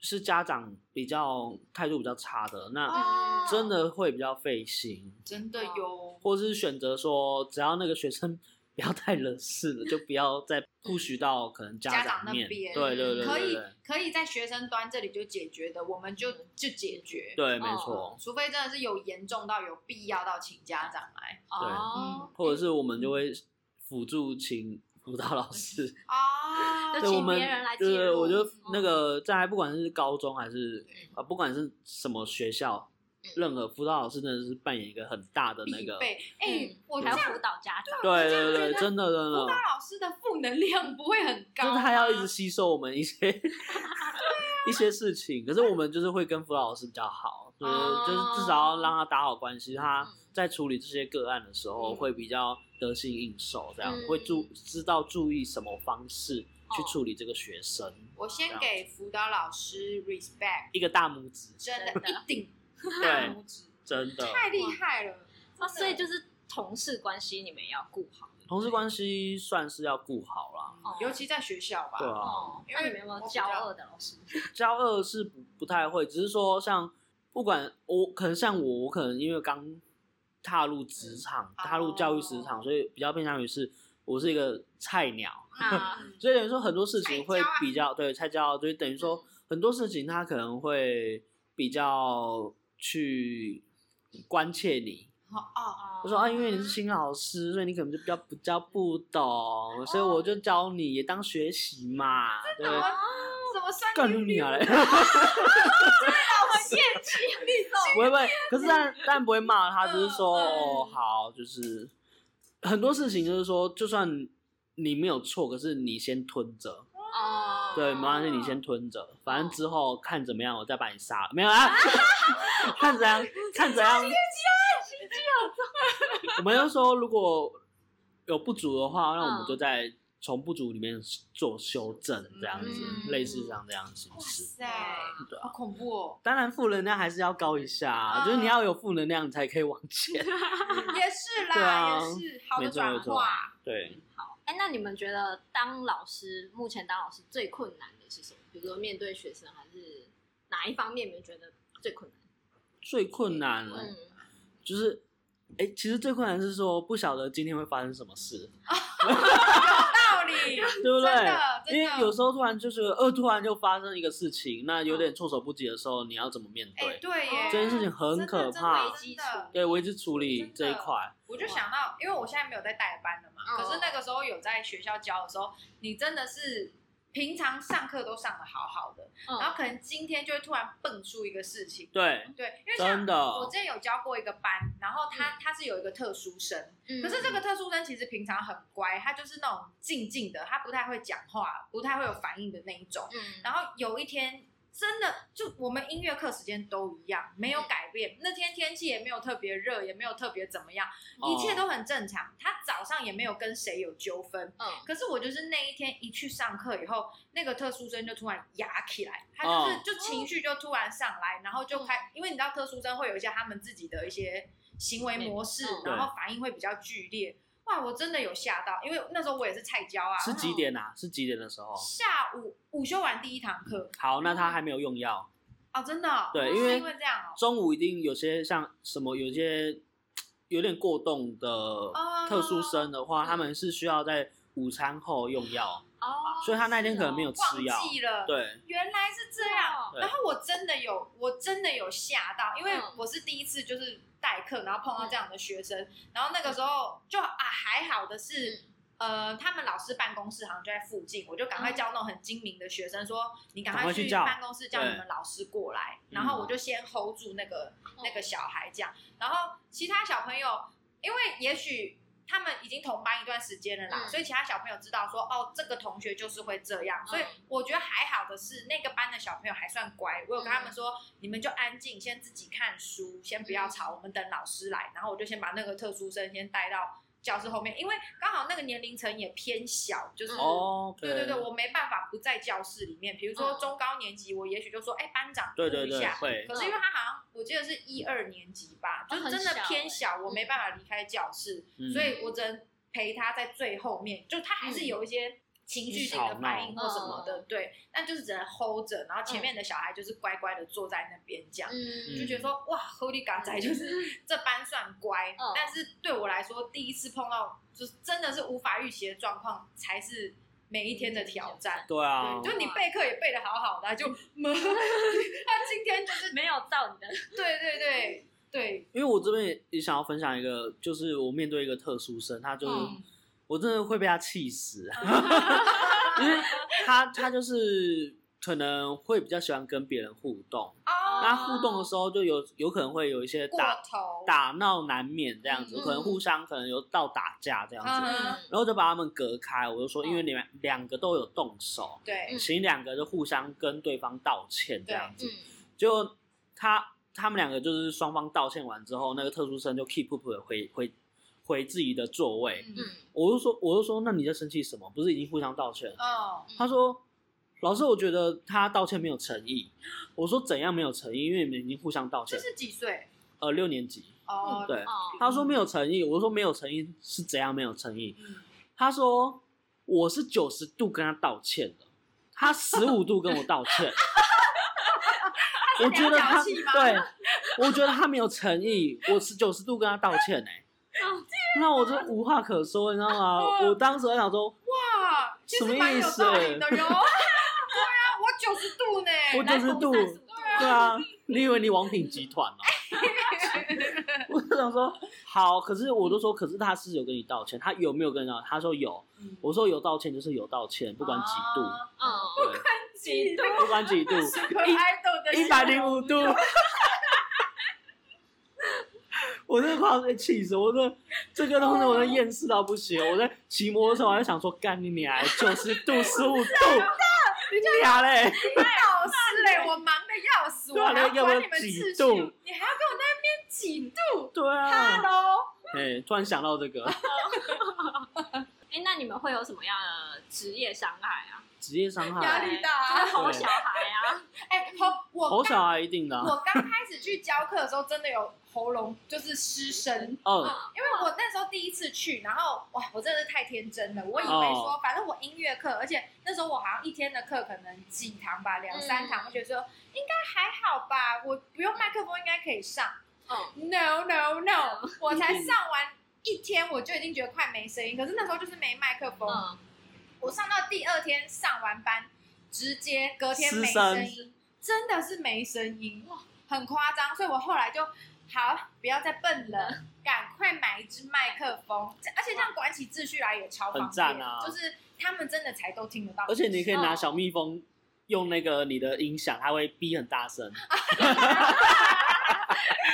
是家长比较态度比较差的，那哦真的会比较费心，真的有，或是选择说只要那个学生 (laughs) 不要太惹事了，就不要再不许到可能家长面。那边。对对对，对，可以可以在学生端这里就解决的，我们就就解决。对，没错、哦。除非真的是有严重到有必要到请家长来。对，哦、或者是我们就会辅助请辅导老师。(laughs) 哦。就请别人来介入。对，我就那个在不管是高中还是啊，不管是什么学校。任何辅导老师真的是扮演一个很大的那个，哎、欸，我还要辅导家长，对对对，真的真的。辅导老师的负能量不会很高，就是他要一直吸收我们一些 (laughs) 一些事情，可是我们就是会跟辅导老师比较好，就是就是至少要让他打好关系，他在处理这些个案的时候会比较得心应手，这样会注知道注意什么方式去处理这个学生。我先给辅导老师 respect 一个 (laughs) 大拇指，真的一定。对，真的太厉害了。那所以就是同事关系，你们也要顾好。同事关系算是要顾好啦，尤其在学校吧。对啊，因为你们有没有交恶的老师？(laughs) 交恶是不不太会，只是说像不管我，可能像我，我可能因为刚踏入职场，踏入教育职场，所以比较偏向于是我是一个菜鸟，(laughs) 所以等于说很多事情会比较对菜鸟，所以等于说很多事情他可能会比较。去关切你，哦哦，我说啊，因为你是新老师，所以你可能就比较比较不懂，所以我就教你也当学习嘛，对。不对？怎么算？干你啊嘞！真的好厌弃，不会不会，(laughs) 可是但但不会骂他，只是说哦好，就是很多事情就是说，就算你没有错，可是你先吞着。哦，对，没关系，你先吞着，反正之后看怎么样，我再把你杀了。没有啊，(laughs) 看怎样，(laughs) 看怎样。我们就说，如果有不足的话，那我们就在从不足里面做修正，这样子，类似像这样形式。哇塞，对，好恐怖哦。当然，负能量还是要高一下，就是你要有负能量，你才可以往前。(laughs) 也是啦，也是好的转化。对。好哎，那你们觉得当老师，目前当老师最困难的是什么？比如说面对学生，还是哪一方面你们觉得最困难？最困难，嗯，就是，哎，其实最困难是说不晓得今天会发生什么事。有 (laughs) 道理，(laughs) 对不对？因为有时候突然就是，呃，突然就发生一个事情，那有点措手不及的时候，你要怎么面对？对耶，这件事情很可怕。危机处理，对，危机处理这一块。我就想到，因为我现在没有在带班了嘛，可是那个时候有在学校教的时候，你真的是平常上课都上得好好的，然后可能今天就会突然蹦出一个事情。对对，因为像我之前有教过一个班，然后他他是有一个特殊生，可是这个特殊生其实平常很乖，他就是那种静静的，他不太会讲话，不太会有反应的那一种。然后有一天。真的，就我们音乐课时间都一样，没有改变。那天天气也没有特别热，也没有特别怎么样，一切都很正常。他早上也没有跟谁有纠纷。嗯，可是我就是那一天一去上课以后，那个特殊生就突然哑起来，他就是就情绪就突然上来，然后就开，因为你知道特殊生会有一些他们自己的一些行为模式，然后反应会比较剧烈。哇，我真的有吓到，因为那时候我也是菜椒啊。是几点啊？是几点的时候？下午午休完第一堂课。好，那他还没有用药。哦，真的。对，因为因为这样哦。中午一定有些像什么，有些有点过动的特殊生的话，他们是需要在午餐后用药。哦。所以他那天可能没有吃药。忘记了。对。原来是这样。然后我真的有，我真的有吓到，因为我是第一次就是。代课，然后碰到这样的学生，嗯、然后那个时候就啊还好的是，嗯、呃，他们老师办公室好像就在附近，我就赶快叫那种很精明的学生说，嗯、你赶快去办公室叫你们老师过来，然后我就先 hold 住那个、嗯、那个小孩这样，然后其他小朋友，因为也许。他们已经同班一段时间了啦，嗯、所以其他小朋友知道说，哦，这个同学就是会这样，嗯、所以我觉得还好的是，那个班的小朋友还算乖。我有跟他们说，嗯、你们就安静，先自己看书，先不要吵，我们等老师来。然后我就先把那个特殊生先带到教室后面，因为刚好那个年龄层也偏小，就是，哦，对对对，我没办法不在教室里面。比如说中高年级，我也许就说，哎，班长顾一下。对对对，可是因为他好像我记得是一二年级吧，就是真的偏小，我没办法离开教室，所以我只能陪他在最后面。就他还是有一些情绪性的反应或什么的，对，但就是只能 hold 着，然后前面的小孩就是乖乖的坐在那边这样，嗯，就觉得说哇，Holy God 仔就是这班算乖，嗯、但是对我来说，第一次碰到就是真的是无法预期的状况，才是每一天的挑战。对啊，对，就你备课也备的好好的，就 (laughs) 他今天就是没有到你的，(laughs) 对对对对，因为我这边也想要分享一个，就是我面对一个特殊生，他就是。嗯我真的会被他气死，(laughs) 因为他他就是可能会比较喜欢跟别人互动，那、oh, 互动的时候就有有可能会有一些打打闹难免这样子，嗯、可能互相可能有到打架这样子，嗯、然后就把他们隔开。我就说，因为你们两个都有动手，对，请两个就互相跟对方道歉这样子。就他他们两个就是双方道歉完之后，那个特殊生就 keep up 回回。回自己的座位，嗯，我就说，我就说，那你在生气什么？不是已经互相道歉了？哦，他说，老师，我觉得他道歉没有诚意。我说怎样没有诚意？因为你们已经互相道歉。这是几岁？呃，六年级。哦，对。他说没有诚意，我说没有诚意是怎样没有诚意？他说我是九十度跟他道歉的，他十五度跟我道歉。(laughs) 我觉得他对，我觉得他没有诚意。我是九十度跟他道歉，哎。那我就无话可说，你知道吗？(laughs) 我当时在想说，哇，什么意思？(laughs) 对啊，我九十度呢，我九十度，对啊，你以为你王品集团吗？(laughs) 我就想说，好，可是我都说，可是他是有跟你道歉，他有没有跟你道歉？他说有，我说有道歉就是有道歉，不管几度，不管几度，不管几度，一一百零五度。我真的快要被气死！我说这个东西，我都厌世到不行。我在骑摩托车，我还想说，干你娘！九十度、十五度，你娘嘞！你老师嘞，我忙的要死，我还要管你们秩序，你还要跟我在那边几度？对啊，Hello，哎，突然想到这个。(laughs) 哎，那你们会有什么样的职业伤害啊？职业伤害，压力大，吼小孩啊！哎，吼我吼小孩一定的。我刚开始去教课的时候，真的有。喉咙就是失声，嗯，因为我那时候第一次去，然后哇，我真的是太天真了，我以为说反正我音乐课，而且那时候我好像一天的课可能几堂吧，两三堂，我觉得说应该还好吧，我不用麦克风应该可以上。No no no，(laughs) 我才上完一天我就已经觉得快没声音，可是那时候就是没麦克风。我上到第二天上完班，直接隔天没声音，真的是没声音，很夸张，所以我后来就。好，不要再笨了，赶快买一支麦克风，而且这样管起秩序来也超方便，啊、就是他们真的才都听得到。而且你可以拿小蜜蜂用那个你的音响，它会逼很大声。你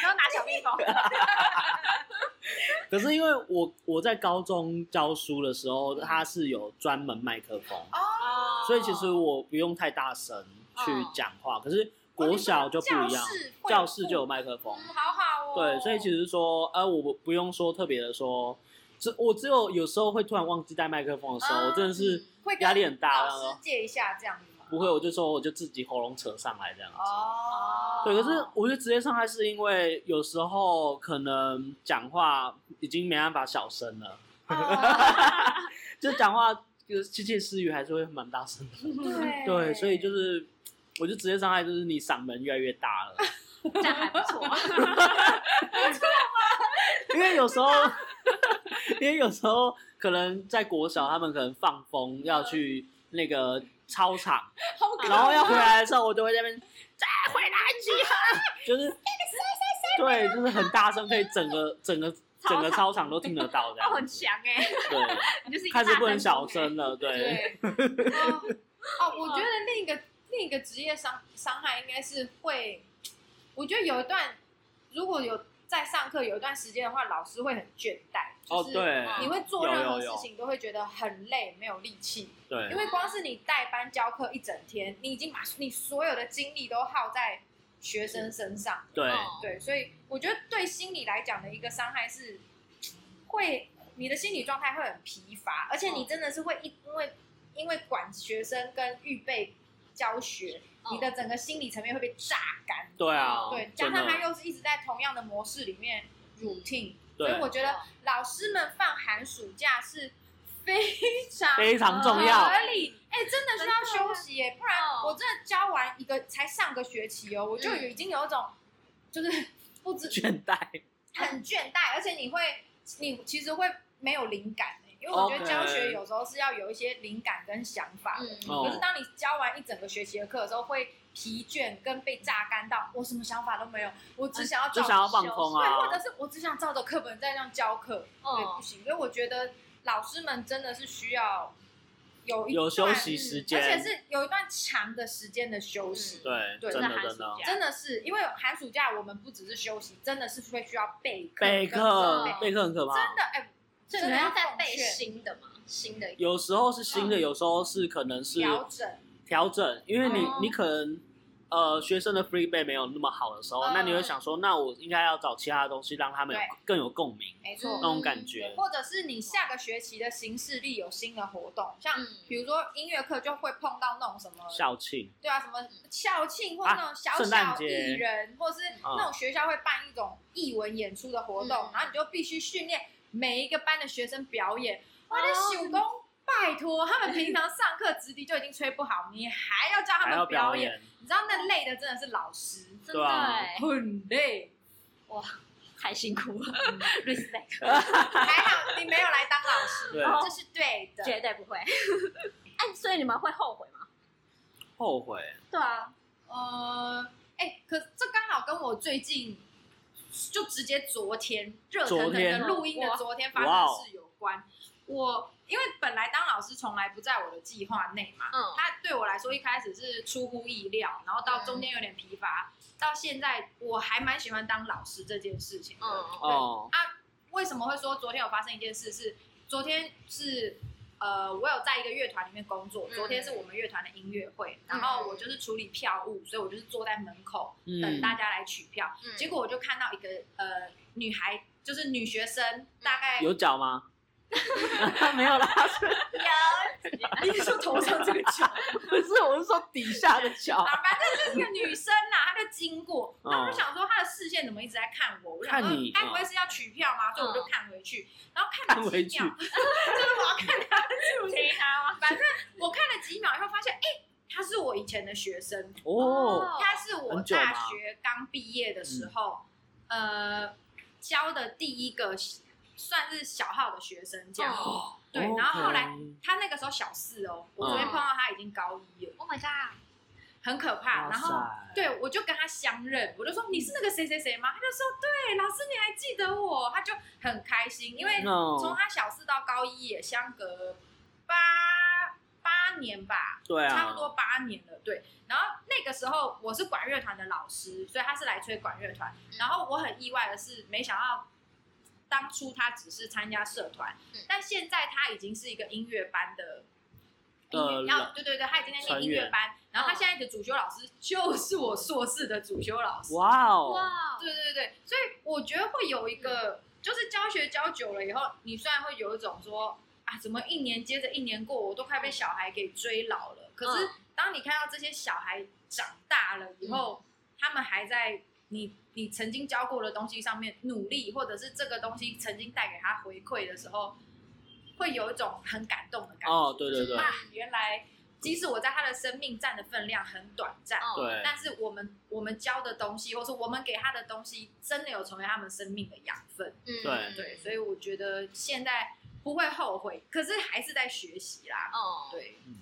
都拿小蜜蜂。(laughs) 可是因为我我在高中教书的时候，它是有专门麦克风哦，所以其实我不用太大声去讲话，可是。国小就不一样，哦、教室就有麦克风，嗯，好好哦。对，所以其实说，呃，我不用说特别的说，只我只有有时候会突然忘记带麦克风的时候，嗯、我真的是压力很大。老师借一下这样子吗？不会，我就说我就自己喉咙扯上来这样子。哦。对，可是我觉得职业伤害是因为有时候可能讲话已经没办法小声了，哦、(laughs) 就讲话就是窃窃私语还是会蛮大声的。(laughs) 对。对，所以就是。我就直接伤害，就是你嗓门越来越大了，(laughs) 这样还不错，(laughs) 不错吗？因为有时候，因为有时候可能在国小，他们可能放风要去那个操场，然后要回来的时候，我就会在那边再回来集合，就是对，就是很大声，可以整个整个整个操场都听得到这样，很强哎，对，(laughs) 就是开始不能小声了，对。哦，我觉得另一个。另一个职业伤伤害应该是会，我觉得有一段，如果有在上课有一段时间的话，老师会很倦怠。哦，对，你会做任何事情都会觉得很累，没有力气。对，因为光是你带班教课一整天，你已经把你所有的精力都耗在学生身上。对对，所以我觉得对心理来讲的一个伤害是，会你的心理状态会很疲乏，而且你真的是会一因为因为管学生跟预备。教学，你的整个心理层面会被榨干。对啊，对，加上他又是一直在同样的模式里面 routine，所以我觉得老师们放寒暑假是非常非常重要。合理。哎、欸，真的需要休息耶，不然哦我真的教完一个才上个学期哦，我就已经有一种就是不知倦怠，很倦怠，而且你会你其实会没有灵感。因为我觉得教学有时候是要有一些灵感跟想法可是当你教完一整个学期的课的时候，会疲倦跟被榨干到，我什么想法都没有，我只想要照就想要放空啊，对，或者是我只想照着课本在那样教课，哦、对，不行。所以我觉得老师们真的是需要有一有休息时间，而且是有一段长的时间的休息。嗯、对，对，真的真的真的是因为寒暑假我们不只是休息，真的是会需要备课，备课，备课很可怕，真的哎，所以你们要再备新的吗。新的有时候是新的，嗯、有时候是可能是调整。调整，因为你、哦、你可能呃学生的 free base 没有那么好的时候，嗯、那你会想说，那我应该要找其他的东西让他们有更有共鸣，没错，那种感觉，或者是你下个学期的行事历有新的活动，像比如说音乐课就会碰到那种什么校庆，对啊，什么校庆或那种小小艺人，啊、或是那种学校会办一种艺文演出的活动，嗯、然后你就必须训练每一个班的学生表演，我的手工。拜托，他们平常上课直笛就已经吹不好，你还要叫他们表演，表演你知道那累的真的是老师，真的、欸、很累，哇，太辛苦了、嗯、，respect。还好你没有来当老师，对这是对的，绝对不会。(laughs) 哎、啊，所以你们会后悔吗？后悔？对啊，呃，哎、欸，可这刚好跟我最近就直接昨天热腾腾的录音的昨天发生的事有关，我。因为本来当老师从来不在我的计划内嘛，嗯，他对我来说一开始是出乎意料，然后到中间有点疲乏，嗯、到现在我还蛮喜欢当老师这件事情的。嗯对哦啊，为什么会说昨天有发生一件事是？是昨天是呃，我有在一个乐团里面工作，昨天是我们乐团的音乐会，嗯、然后我就是处理票务，所以我就是坐在门口、嗯、等大家来取票。嗯、结果我就看到一个呃女孩，就是女学生，大概有脚吗？(laughs) 没有啦，有，你是说头上这个脚？(laughs) 不是，我是说底下的脚。啊，反正就是个女生呐，她就经过，然后我就想说她的视线怎么一直在看我？我想说，该不会是要取票吗？所以我就看回去，然后看了几秒，(laughs) 就是我要看她是不是他吗？反正我看了几秒以后，发现哎，她是我以前的学生哦，她是我大学刚毕业的时候，呃，教的第一个。算是小号的学生这样，哦、对，然后后来他那个时候小四哦，我昨天碰到他已经高一了，Oh my god，很可怕。然后对我就跟他相认，我就说你是那个谁谁谁吗？他就说对，老师你还记得我，他就很开心，因为从他小四到高一也相隔八八年吧，对啊，差不多八年了，对。然后那个时候我是管乐团的老师，所以他是来吹管乐团，然后我很意外的是，没想到。当初他只是参加社团，嗯、但现在他已经是一个音乐班的音乐，要、呃、对对对，他已经在念音乐班，然后他现在的主修老师就是我硕士的主修老师。哇哦，哇，对对对，所以我觉得会有一个，就是教学教久了以后，你虽然会有一种说啊，怎么一年接着一年过，我都快被小孩给追老了。可是当你看到这些小孩长大了以后，嗯、他们还在你。你曾经教过的东西上面努力，或者是这个东西曾经带给他回馈的时候，会有一种很感动的感觉。哦，对对对，啊，原来即使我在他的生命占的分量很短暂，对，但是我们我们教的东西，或是我们给他的东西，真的有成为他们生命的养分。嗯，对对，所以我觉得现在不会后悔，可是还是在学习啦。哦，对，嗯，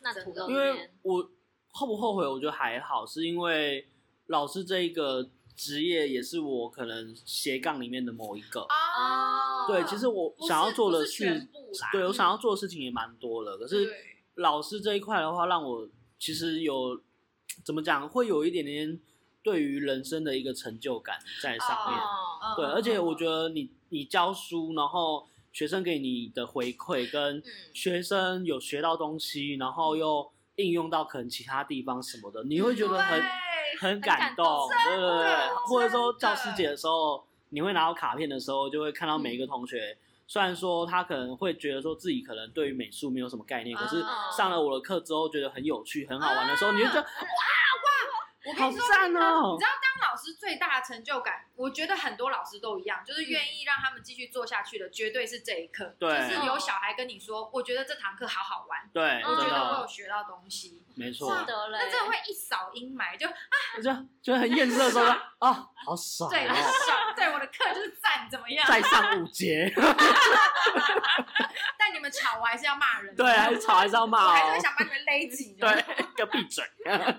那土豆，因为我后不后悔，我觉得还好，是因为老师这一个。职业也是我可能斜杠里面的某一个哦，对，其实我想要做的是，是对我想要做的事情也蛮多的。可是老师这一块的话，让我其实有怎么讲，会有一点点对于人生的一个成就感在上面。哦、对，而且我觉得你你教书，然后学生给你的回馈，跟学生有学到东西，然后又应用到可能其他地方什么的，你会觉得很。很感动，对对对，或者说教师节的时候，你会拿到卡片的时候，就会看到每一个同学，虽然说他可能会觉得说自己可能对于美术没有什么概念，可是上了我的课之后觉得很有趣、很好玩的时候，你就觉得哇哇，我好赞哦！你知道最大的成就感，我觉得很多老师都一样，就是愿意让他们继续做下去的，绝对是这一课。对就是有小孩跟你说，我觉得这堂课好好玩，对，我觉得我有学到东西，没错。那这会一扫阴霾，就啊就就很厌世的时候，啊，好爽对，爽。对，我的课就是赞，怎么样？再上五节，(laughs) 但你们吵，我还是要骂人。对，还是吵还是要我骂我还是会，想把你们勒紧。对，(laughs) 给我闭嘴。哎，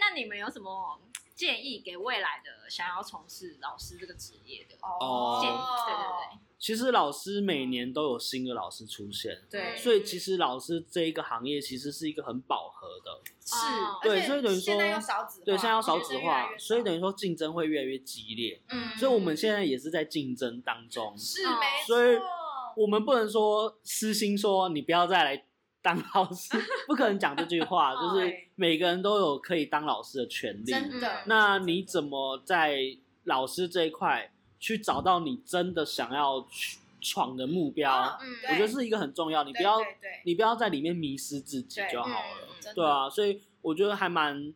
那你们有什么建议给未来的想要从事老师这个职业的哦建议？对对对。其实老师每年都有新的老师出现，对，所以其实老师这一个行业其实是一个很饱和的，是哦，对所以等于说现在要少子化，对，现在要少子化，越越所以等于说竞争会越来越激烈，嗯，所以我们现在也是在竞争当中，是哦没错，所以我们不能说私心说你不要再来当老师，(laughs) 不可能讲这句话，就是对每个人都有可以当老师的权利。真的。那你怎么在老师这一块去找到你真的想要去闯的目标？嗯我觉得是一个很重要，你不对要你不要在里面迷失自己就好了。对啊，所以我觉得还蛮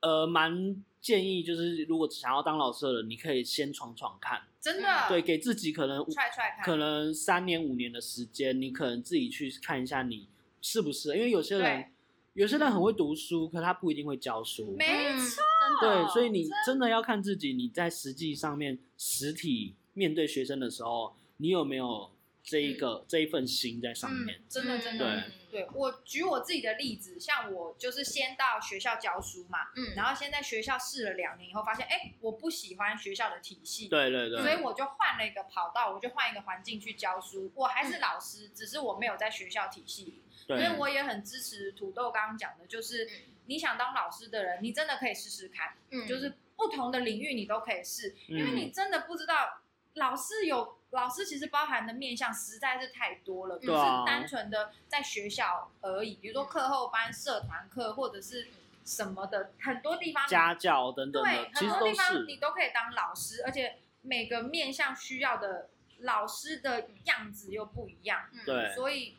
呃蛮建议，就是如果想要当老师的人，你可以先闯闯看，真的。对，给自己可能踹踹，可能三年五年的时间，你可能自己去看一下你是不适合，因为有些人对有些人很会读书，可他不一定会教书。没嗯。错，对，所以你真的要看自己，你在实际上面实体面对学生的时候，你有没有这一个、这一份心在上面？嗯，真的真的。对。对我举我自己的例子，像我就是先到学校教书嘛，嗯。然后先在学校试了两年以后，发现哎，我不喜欢学校的体系，对对对，所以我就换了一个跑道，我就换一个环境去教书。我还是老师，只是我没有在学校体系里。所以我也很支持土豆刚刚讲的，就是嗯。你想当老师的人，你真的可以试试看，嗯。就是不同的领域你都可以试，因为嗯。你真的不知道老师有老师其实包含的面向实在是太多了，不是单纯的在学校而已，比如说课后班、社团课或者是什么的，很多地方家教等等对，，很多地方你都可以当老师，而且每个面向需要的老师的样子又不一样，嗯。对。所以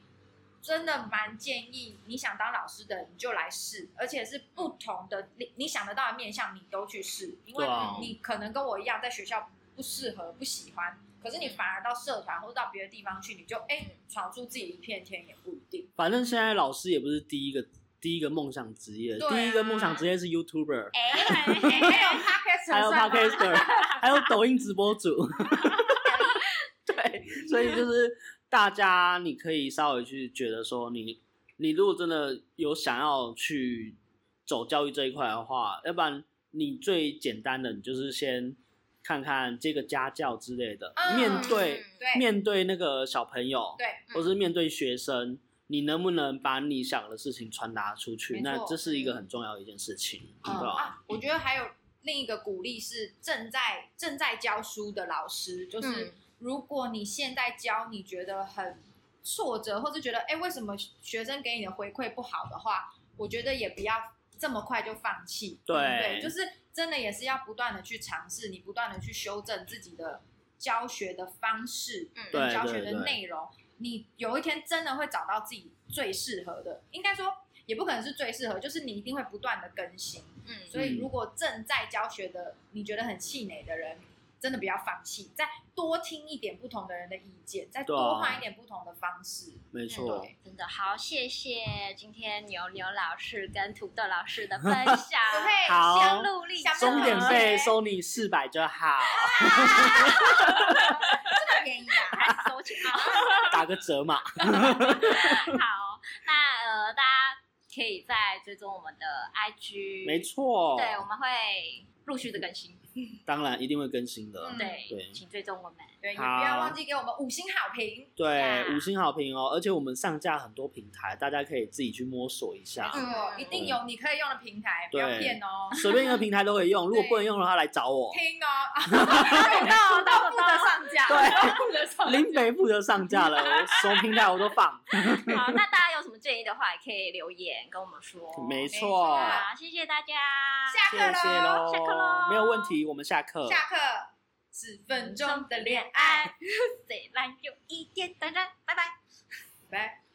真的蛮建议你想当老师的你就来试，而且是不同的你你想得到的面向你都去试，因为你可能跟我一样在学校不适合不喜欢，可是你反而到社团或者到别的地方去，你就哎闯出自己一片天也不一定。反正现在老师也不是第一个第一个梦想职业，啊第一个梦想职业是 YouTuber，哎，还有 Podcast，还有 Podcaster，还有抖音直播主。(laughs) 对，所以就是大家你可以稍微去觉得说你，你如果真的有想要去走教育这一块的话，要不然你最简单的，你就是先看看这个家教之类的，嗯面对对面对那个小朋友，对。或是面对学生，你能不能把你想的事情传达出去？没错那这是一个很重要的一件事情，对嗯吧？啊，我觉得还有另一个鼓励是正在正在教书的老师，就是嗯如果你现在教你觉得很挫折，或是觉得哎为什么学生给你的回馈不好的话，我觉得也不要这么快就放弃。对对，就是真的也是要不断的去尝试，你不断的去修正自己的教学的方式嗯教学的对对内容。你有一天真的会找到自己最适合的，应该说也不可能是最适合，就是你一定会不断的更新。嗯所以，如果正在教学的你觉得很气馁的人，真的不要放弃，再多听一点不同的人的意见，再多换一点不同的方式。没错对，真的好，谢谢今天牛牛老师跟土豆老师的分 (laughs) 享，好想努力想钟点对费收你四百就好，这么便宜啊！还是收钱啊。(laughs) 打个折嘛。(laughs) 好，那呃，大家可以再追踪我们的 IG，没错，对，我们会陆续的更新，当然一定会更新的。嗯对，对请追踪我们。对，也不要忘记给我们五星好评。对，五星好评哦！而且我们上架很多平台，大家可以自己去摸索一下嗯一定有你可以用的平台，不要对骗哦。随便一个平台都可以用。如果不能用的话，来找我。听哦，到到负责上架，对都负责上架。(laughs) 林北负责上架了，我什么平台我都放。(laughs) 好，那大家有什么建议的话，也可以留言跟我们说。没没错谢谢大家，下课喽，下课喽没有问题，我们下课。下课，十分钟的恋爱，虽然有一点当然，拜拜。拜。